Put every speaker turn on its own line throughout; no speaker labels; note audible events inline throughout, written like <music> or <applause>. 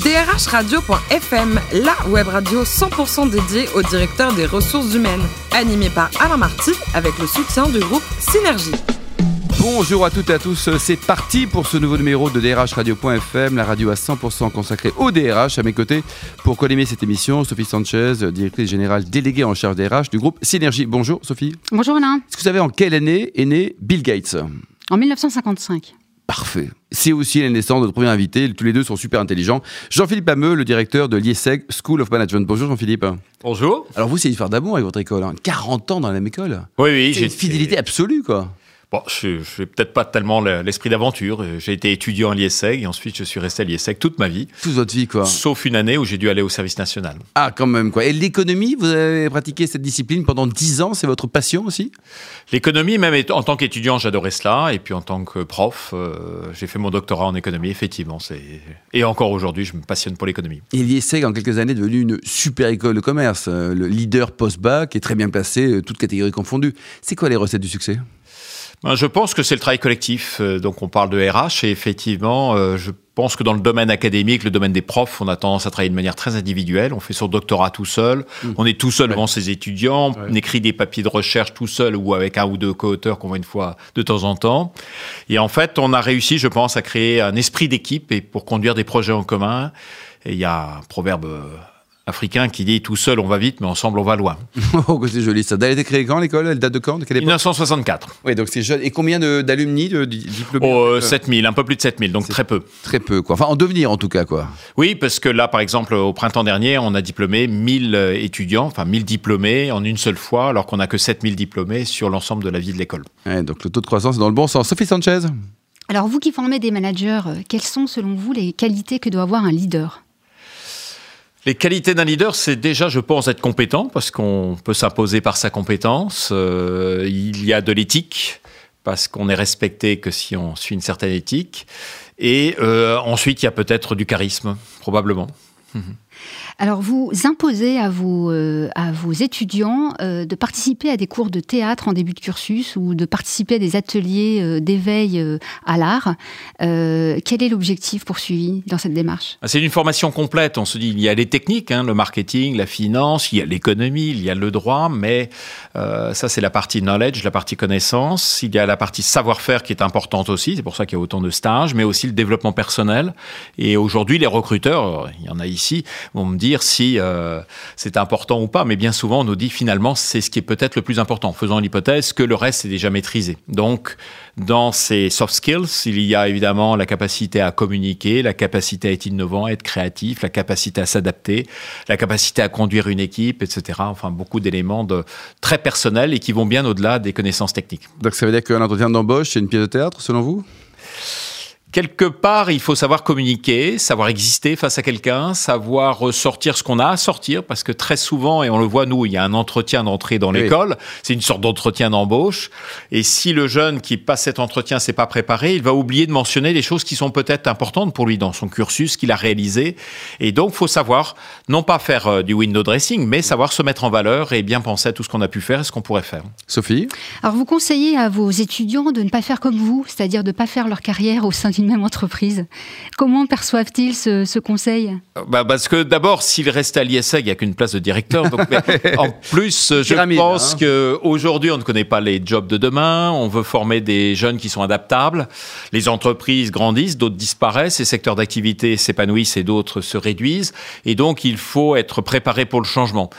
drhradio.fm, la web radio 100% dédiée au directeur des ressources humaines, animée par Alain Marty avec le soutien du groupe Synergie.
Bonjour à toutes et à tous, c'est parti pour ce nouveau numéro de DRH Radio.fm, la radio à 100% consacrée au DRH. À mes côtés, pour collimer cette émission, Sophie Sanchez, directrice générale déléguée en charge des RH du groupe Synergie. Bonjour Sophie.
Bonjour Alain.
Est-ce que vous savez en quelle année est né Bill Gates?
En 1955.
Parfait. C'est aussi la naissance de notre premier invité. Tous les deux sont super intelligents. Jean-Philippe Hameux, le directeur de l'IESEG School of Management. Bonjour Jean-Philippe.
Bonjour.
Alors vous, c'est une histoire d'amour avec votre école. 40 hein. ans dans la même école.
Oui, oui.
J'ai une fidélité absolue, quoi.
Bon, je n'ai peut-être pas tellement l'esprit d'aventure. J'ai été étudiant à l'IESEG et ensuite je suis resté à l'IESEG toute ma vie.
Toute votre vie, quoi.
Sauf une année où j'ai dû aller au service national.
Ah, quand même, quoi. Et l'économie, vous avez pratiqué cette discipline pendant 10 ans, c'est votre passion aussi?
L'économie, même en tant qu'étudiant, j'adorais cela. Et puis en tant que prof, euh, j'ai fait mon doctorat en économie, effectivement. Et encore aujourd'hui, je me passionne pour l'économie.
Et l'IESEG, en quelques années, est devenu une super école de commerce. Euh, le leader post-bac est très bien placé, euh, toutes catégories confondues. C'est quoi les recettes du succès?
Je pense que c'est le travail collectif. Euh, donc, on parle de RH et effectivement, euh, je pense que dans le domaine académique, le domaine des profs, on a tendance à travailler de manière très individuelle. On fait son doctorat tout seul. Mmh. On est tout seul devant ses étudiants. On écrit des papiers de recherche tout seul ou avec un ou deux co-auteurs qu'on voit une fois de temps en temps. Et en fait, on a réussi, je pense, à créer un esprit d'équipe et pour conduire des projets en commun. Et il y a un proverbe africain qui dit tout seul on va vite, mais ensemble on va loin. <laughs>
oh, c'est joli ça. Elle a été créée quand l'école? Elle date de quand? De
quelle 1964.
Oui, donc c'est jeune. Et combien d'alumni, de, diplômés?
Oh, 7000, un peu plus de 7000, donc très peu.
Très peu, quoi. Enfin, en devenir en tout cas, quoi.
Oui, parce que là, par exemple, au printemps dernier, on a diplômé 1000 euh, étudiants, enfin 1000 diplômés en une seule fois, alors qu'on n'a que 7000 diplômés sur l'ensemble de la vie de l'école.
donc le taux de croissance est dans le bon sens. Sophie Sanchez?
Alors vous qui formez des managers, euh, quelles sont selon vous les qualités que doit avoir un leader?
Les qualités d'un leader, c'est déjà, je pense, être compétent, parce qu'on peut s'imposer par sa compétence. Euh, il y a de l'éthique, parce qu'on est respecté que si on suit une certaine éthique. Et euh, ensuite, il y a peut-être du charisme, probablement.
Alors, vous imposez à vos, euh, à vos étudiants euh, de participer à des cours de théâtre en début de cursus ou de participer à des ateliers euh, d'éveil à l'art. quel est l'objectif poursuivi dans cette démarche?
Ah, C'est une formation complète. On se dit, il y a les techniques, hein, le marketing, la finance, il y a l'économie, il y a le droit, mais ça, c'est la partie knowledge, la partie connaissance. Il y a la partie savoir-faire qui est importante aussi. C'est pour ça qu'il y a autant de stages, mais aussi le développement personnel. Et aujourd'hui, les recruteurs, il y en a ici, vont me dire si euh, c'est important ou pas, mais bien souvent on nous dit finalement c'est ce qui est peut-être le plus important, faisant l'hypothèse que le reste est déjà maîtrisé. Donc dans ces soft skills, il y a évidemment la capacité à communiquer, la capacité à être innovant, à être créatif, la capacité à s'adapter, la capacité à conduire une équipe, etc. Enfin beaucoup d'éléments très personnels et qui vont bien au-delà des connaissances techniques.
Donc ça veut dire qu'un entretien d'embauche, c'est une pièce de théâtre selon vous?
Quelque part, il faut savoir communiquer, savoir exister face à quelqu'un, savoir ressortir ce qu'on a à sortir, parce que très souvent, et on le voit nous, il y a un entretien d'entrée dans l'école, c'est une sorte d'entretien d'embauche, et si le jeune qui passe cet entretien s'est pas préparé, il va oublier de mentionner les choses qui sont peut-être importantes pour lui dans son cursus qu'il a réalisé, et donc faut savoir non pas faire euh, du window dressing, mais savoir se mettre en valeur et bien penser à tout ce qu'on a pu faire et ce qu'on pourrait faire.
Sophie?
Alors vous conseillez à vos étudiants de ne pas faire comme vous, c'est-à-dire de ne pas faire leur carrière au sein d'une même entreprise. Comment perçoivent-ils ce, conseil?
Bah Parce que d'abord, s'il reste à l'ISEG, il n'y a qu'une place de directeur. Donc, <laughs> en plus, je pense hein. qu'aujourd'hui, on ne connaît pas les jobs de demain. On veut former des jeunes qui sont adaptables. Les entreprises grandissent, d'autres disparaissent, les secteurs d'activité s'épanouissent et d'autres se réduisent. Et donc, il faut être préparé pour le changement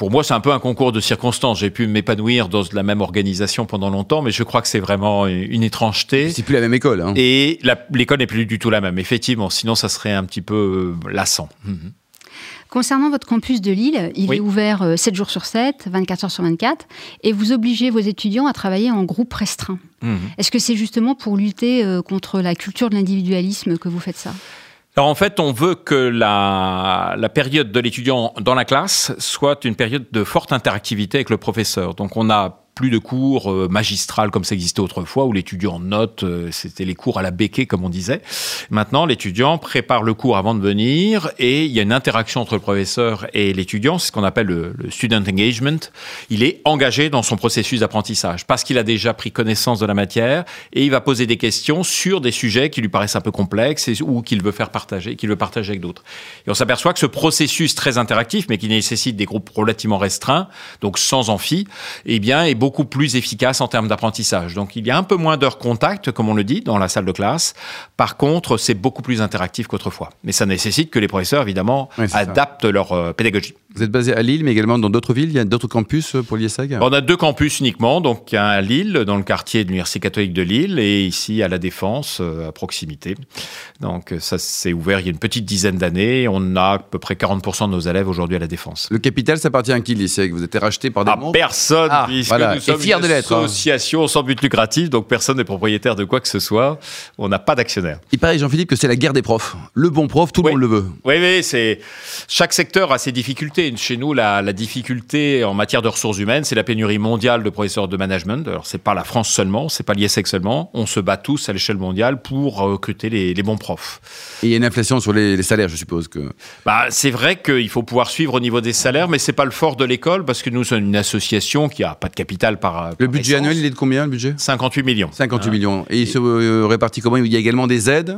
pour moi, c'est un peu un concours de circonstances. J'ai pu m'épanouir dans la même organisation pendant longtemps, mais je crois que c'est vraiment une étrangeté.
C'est plus la même école. Hein.
Et l'école n'est plus du tout la même, effectivement. Sinon, ça serait un petit peu euh, lassant. Mhm.
Concernant votre campus de Lille, il est ouvert 7 euh, jours sur 7, 24 heures sur 24, et vous obligez vos étudiants à travailler en groupe restreint. Mhm. Est-ce que c'est justement pour lutter euh, contre la culture de l'individualisme que vous faites ça?
Alors en fait, on veut que la, la période de l'étudiant dans la classe soit une période de forte interactivité avec le professeur. Donc on a plus de cours euh, magistrales comme ça existait autrefois, où l'étudiant note, euh, c'était les cours à la béquée, comme on disait. Maintenant, l'étudiant prépare le cours avant de venir et il y a une interaction entre le professeur et l'étudiant, c'est ce qu'on appelle le, student engagement. Il est engagé dans son processus d'apprentissage parce qu'il a déjà pris connaissance de la matière et il va poser des questions sur des sujets qui lui paraissent un peu complexes ou qu'il veut faire partager, qu'il veut partager avec d'autres. Et on s'aperçoit que ce processus très interactif, mais qui nécessite des groupes relativement restreints, donc sans amphi, eh bien, beaucoup plus efficace en termes d'apprentissage. Donc, il y a un peu moins d'heures contact, comme on le dit, dans la salle de classe. Par contre, c'est beaucoup plus interactif qu'autrefois. Mais ça nécessite que les professeurs, évidemment,
ça.
adaptent leur euh, pédagogie.
Vous êtes basé à Lille, mais également dans d'autres villes. Il y a d'autres campus pour l'IESAG
On a deux campus uniquement, donc à Lille, dans le quartier de l'Université catholique de Lille, et ici à la Défense, euh, à proximité. Donc euh, ça s'est ouvert il y a une petite dizaine d'années. On a à peu près 40% de nos élèves aujourd'hui à la Défense.
Le capital, ça appartient à qui l'IESAG Vous êtes racheté par des
À
mondes
personne,
Ah,
puisque
voilà.
nous
Et
sommes une
hein.
association sans but lucratif, donc personne n'est propriétaire de quoi que ce soit. On n'a pas d'actionnaire.
Il paraît, Jean-Philippe, que c'est la guerre des profs. Le bon prof, tout le monde le veut.
Oui, oui, c'est chaque secteur a ses difficultés. Chez nous, la, la difficulté en matière de ressources humaines, c'est la pénurie mondiale de professeurs de management. Alors, c'est pas la France seulement, c'est pas l'ISEC seulement. On se bat tous à l'échelle mondiale pour recruter les, les bons profs.
Et il y a une inflation sur les, les salaires, je suppose. que.
Bah, c'est vrai qu'il faut pouvoir suivre au niveau des salaires, mais c'est pas le fort de l'école parce que nous sommes une association qui a pas de capital par.
Le budget
essence.
annuel, il est de combien, le budget?
58 millions.
58 millions. Et il se euh, répartit comment? Il y a également des aides?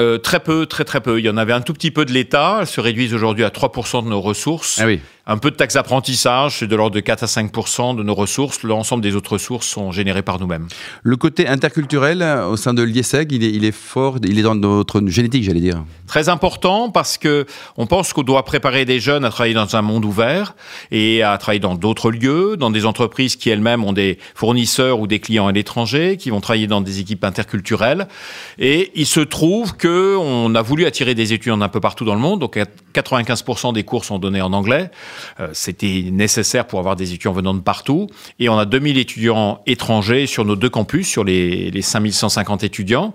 Euh, très peu, très très peu. Il y en avait un tout petit peu de l'État. Elles se réduisent aujourd'hui à 3% de nos ressources.
Ah.
Un peu de taxe d'apprentissage, c'est de l'ordre de 4 à 5% de nos ressources. L'ensemble des autres ressources sont générées par nous-mêmes.
Le côté interculturel euh, au sein de il est, il est fort, il est dans notre génétique, j'allais dire.
Très important parce que on pense qu'on doit préparer des jeunes à travailler dans un monde ouvert et à travailler dans d'autres lieux, dans des entreprises qui elles-mêmes ont des fournisseurs ou des clients à l'étranger, qui vont travailler dans des équipes interculturelles. Et il se trouve que on a voulu attirer des étudiants d'un peu partout dans le monde. Donc 95% des cours sont donnés en anglais. Euh, C'était nécessaire pour avoir des étudiants venant de partout. Et on a 2000 étudiants étrangers sur nos deux campus, sur les, les 5150 étudiants,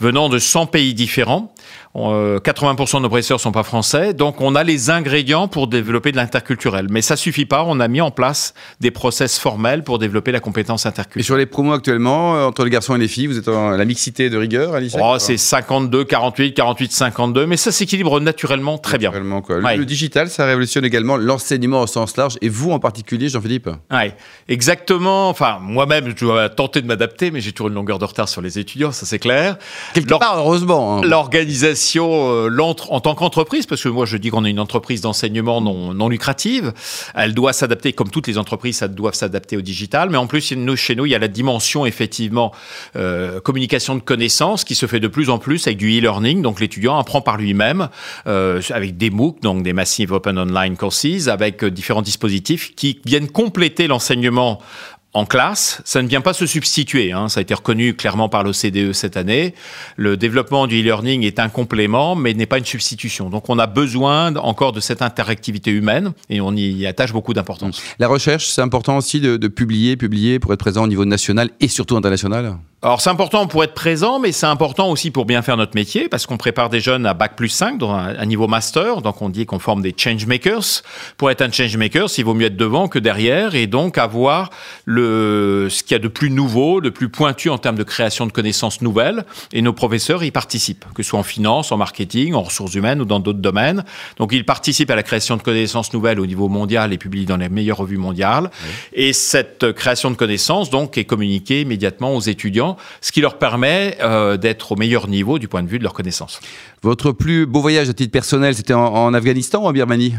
venant de 100 pays différents. Euh, 80% de nos professeurs sont pas français, donc on a les ingrédients pour développer de l'interculturel. Mais ça suffit pas. On a mis en place des process formels pour développer la compétence
Et
interculturelle.
sur les promos actuellement, euh, entre les garçons et les filles, vous êtes en la mixité de rigueur à
Oh, c'est 52, 48, 48, 52, mais ça s'équilibre naturellement très bien.
Naturellement, quoi. Le-
Ouais.
Le digital, ça révolutionne également l'enseignement au sens large. Et vous en particulier, Jean-Philippe
Ouais, exactement. Enfin, moi-même, je dois tenter de m'adapter, mais j'ai toujours une longueur de retard sur les étudiants, ça c'est clair.
Quelque
L'or-
part, heureusement. hein.
L'organisation, euh, l'entre- en tant qu'entreprise, parce que moi je dis qu'on est une entreprise d'enseignement non, non lucrative, elle doit s'adapter, comme toutes les entreprises, ça doivent s'adapter au digital, mais en plus nous, chez nous, il y a la dimension effectivement euh, communication de connaissances qui se fait de plus en plus avec du e-learning, donc l'étudiant apprend par lui-même euh, avec des MOOC, donc des Massive Open Online Courses, avec euh, différents dispositifs qui viennent compléter l'enseignement en classe, ça ne vient pas se substituer. hein. Ça a été reconnu clairement par l'OCDE cette année. Le développement du e-learning est un complément, mais n'est pas une substitution. Donc on a besoin encore de cette interactivité humaine et on y attache beaucoup d'importance.
La recherche, c'est important aussi de, de publier, publier pour être présent au niveau national et surtout international?
Alors c'est important pour être présent, mais c'est important aussi pour bien faire notre métier, parce qu'on prépare des jeunes à Bac plus 5, dans un, un niveau master, donc on dit qu'on forme des change makers. Pour être un change maker, il vaut mieux être devant que derrière, et donc avoir le, ce qu'il y a de plus nouveau, de plus pointu en termes de création de connaissances nouvelles, et nos professeurs y participent, que ce soit en finance, en marketing, en ressources humaines ou dans d'autres domaines. Donc ils participent à la création de connaissances nouvelles au niveau mondial et publient dans les meilleures revues mondiales. Et cette création de connaissances, donc, est communiquée immédiatement aux étudiants, ce qui leur permet euh, d'être au meilleur niveau du point de vue de leurs connaissances.
Votre plus beau voyage à titre personnel, c'était en, en Afghanistan ou en Birmanie?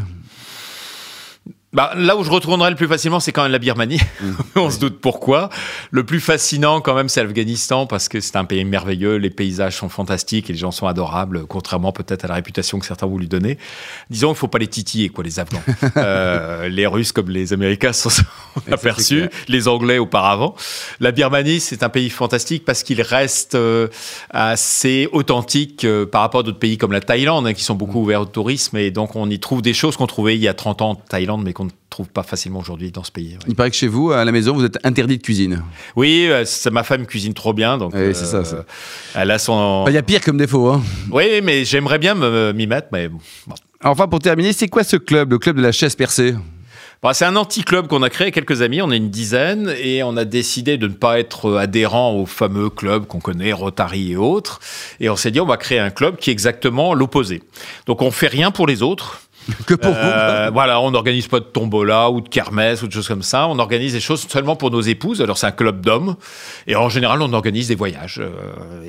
Bah, là où je retournerai le plus facilement, c'est quand même la Birmanie. <laughs> On se doute pourquoi. Le plus fascinant, quand même, c'est l'Afghanistan parce que c'est un pays merveilleux. Les paysages sont fantastiques et les gens sont adorables, contrairement peut-être à la réputation que certains ont voulu donner. Disons, il faut pas les titiller, quoi, les Afghans. <laughs> Euh, les Russes comme les Américains sont <laughs> aperçus, les Anglais auparavant. La Birmanie, c'est un pays fantastique parce qu'il reste euh, assez authentique euh, par rapport à d'autres pays comme la Thaïlande, hein, qui sont beaucoup ouverts au tourisme. Et donc, on y trouve des choses qu'on trouvait il y a 30 ans en Thaïlande, mais ne trouve pas facilement aujourd'hui dans ce pays. ouais.
Il paraît que chez vous, à la maison, vous êtes interdit de cuisine.
Oui, euh, ma femme cuisine trop bien, donc
Oui, c'est ça, ça.
elle a son.
Il y a pire comme défaut. Hein.
Oui, mais j'aimerais bien m'y mettre, mais bon.
Enfin, pour terminer, c'est quoi ce club, le club de la chaise percée?
Bon, c'est un anti-club qu'on a créé avec quelques amis, on est une dizaine, et on a décidé de ne pas être adhérent au fameux club qu'on connaît, Rotary et autres. Et on s'est dit, on va créer un club qui est exactement l'opposé. Donc on fait rien pour les autres. <laughs>
Que pour vous.
Euh, voilà, on n'organise pas de tombola ou de kermesse ou de choses comme ça. On organise des choses seulement pour nos épouses. Alors c'est un club d'hommes et en général on organise des voyages. Euh,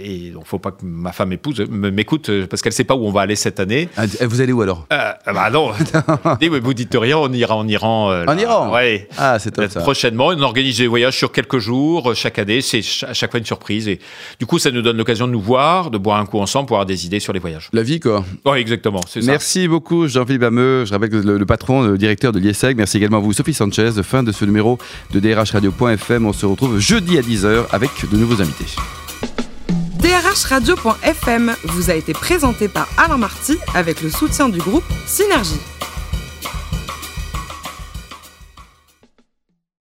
et donc faut pas que ma femme épouse me- m'écoute euh, parce qu'elle sait pas où on va aller cette année.
Ah, Vous allez où alors?
Euh, bah non, <laughs> vous dites rien, on ira en Iran. euh,
En
là.
Iran?
Ouais.
Ah, c'est top
Euh,
ça.
Prochainement, on organise des voyages sur quelques jours, euh, chaque année. C'est à chaque fois une surprise. Et du coup, ça nous donne l'occasion de nous voir, de boire un coup ensemble pour avoir des idées sur les voyages.
La vie, quoi.
Oui, exactement. Ça.
Merci beaucoup, Jean-Philippe Je rappelle que le, patron, le directeur de l'IESEG. Merci également à vous, Sophie Sanchez. Fin de ce numéro de DRH Radio.fm. On se retrouve jeudi à 10h avec de nouveaux invités.
DRH Radio.fm vous a été présenté par Alain Marty avec le soutien du groupe Synergie.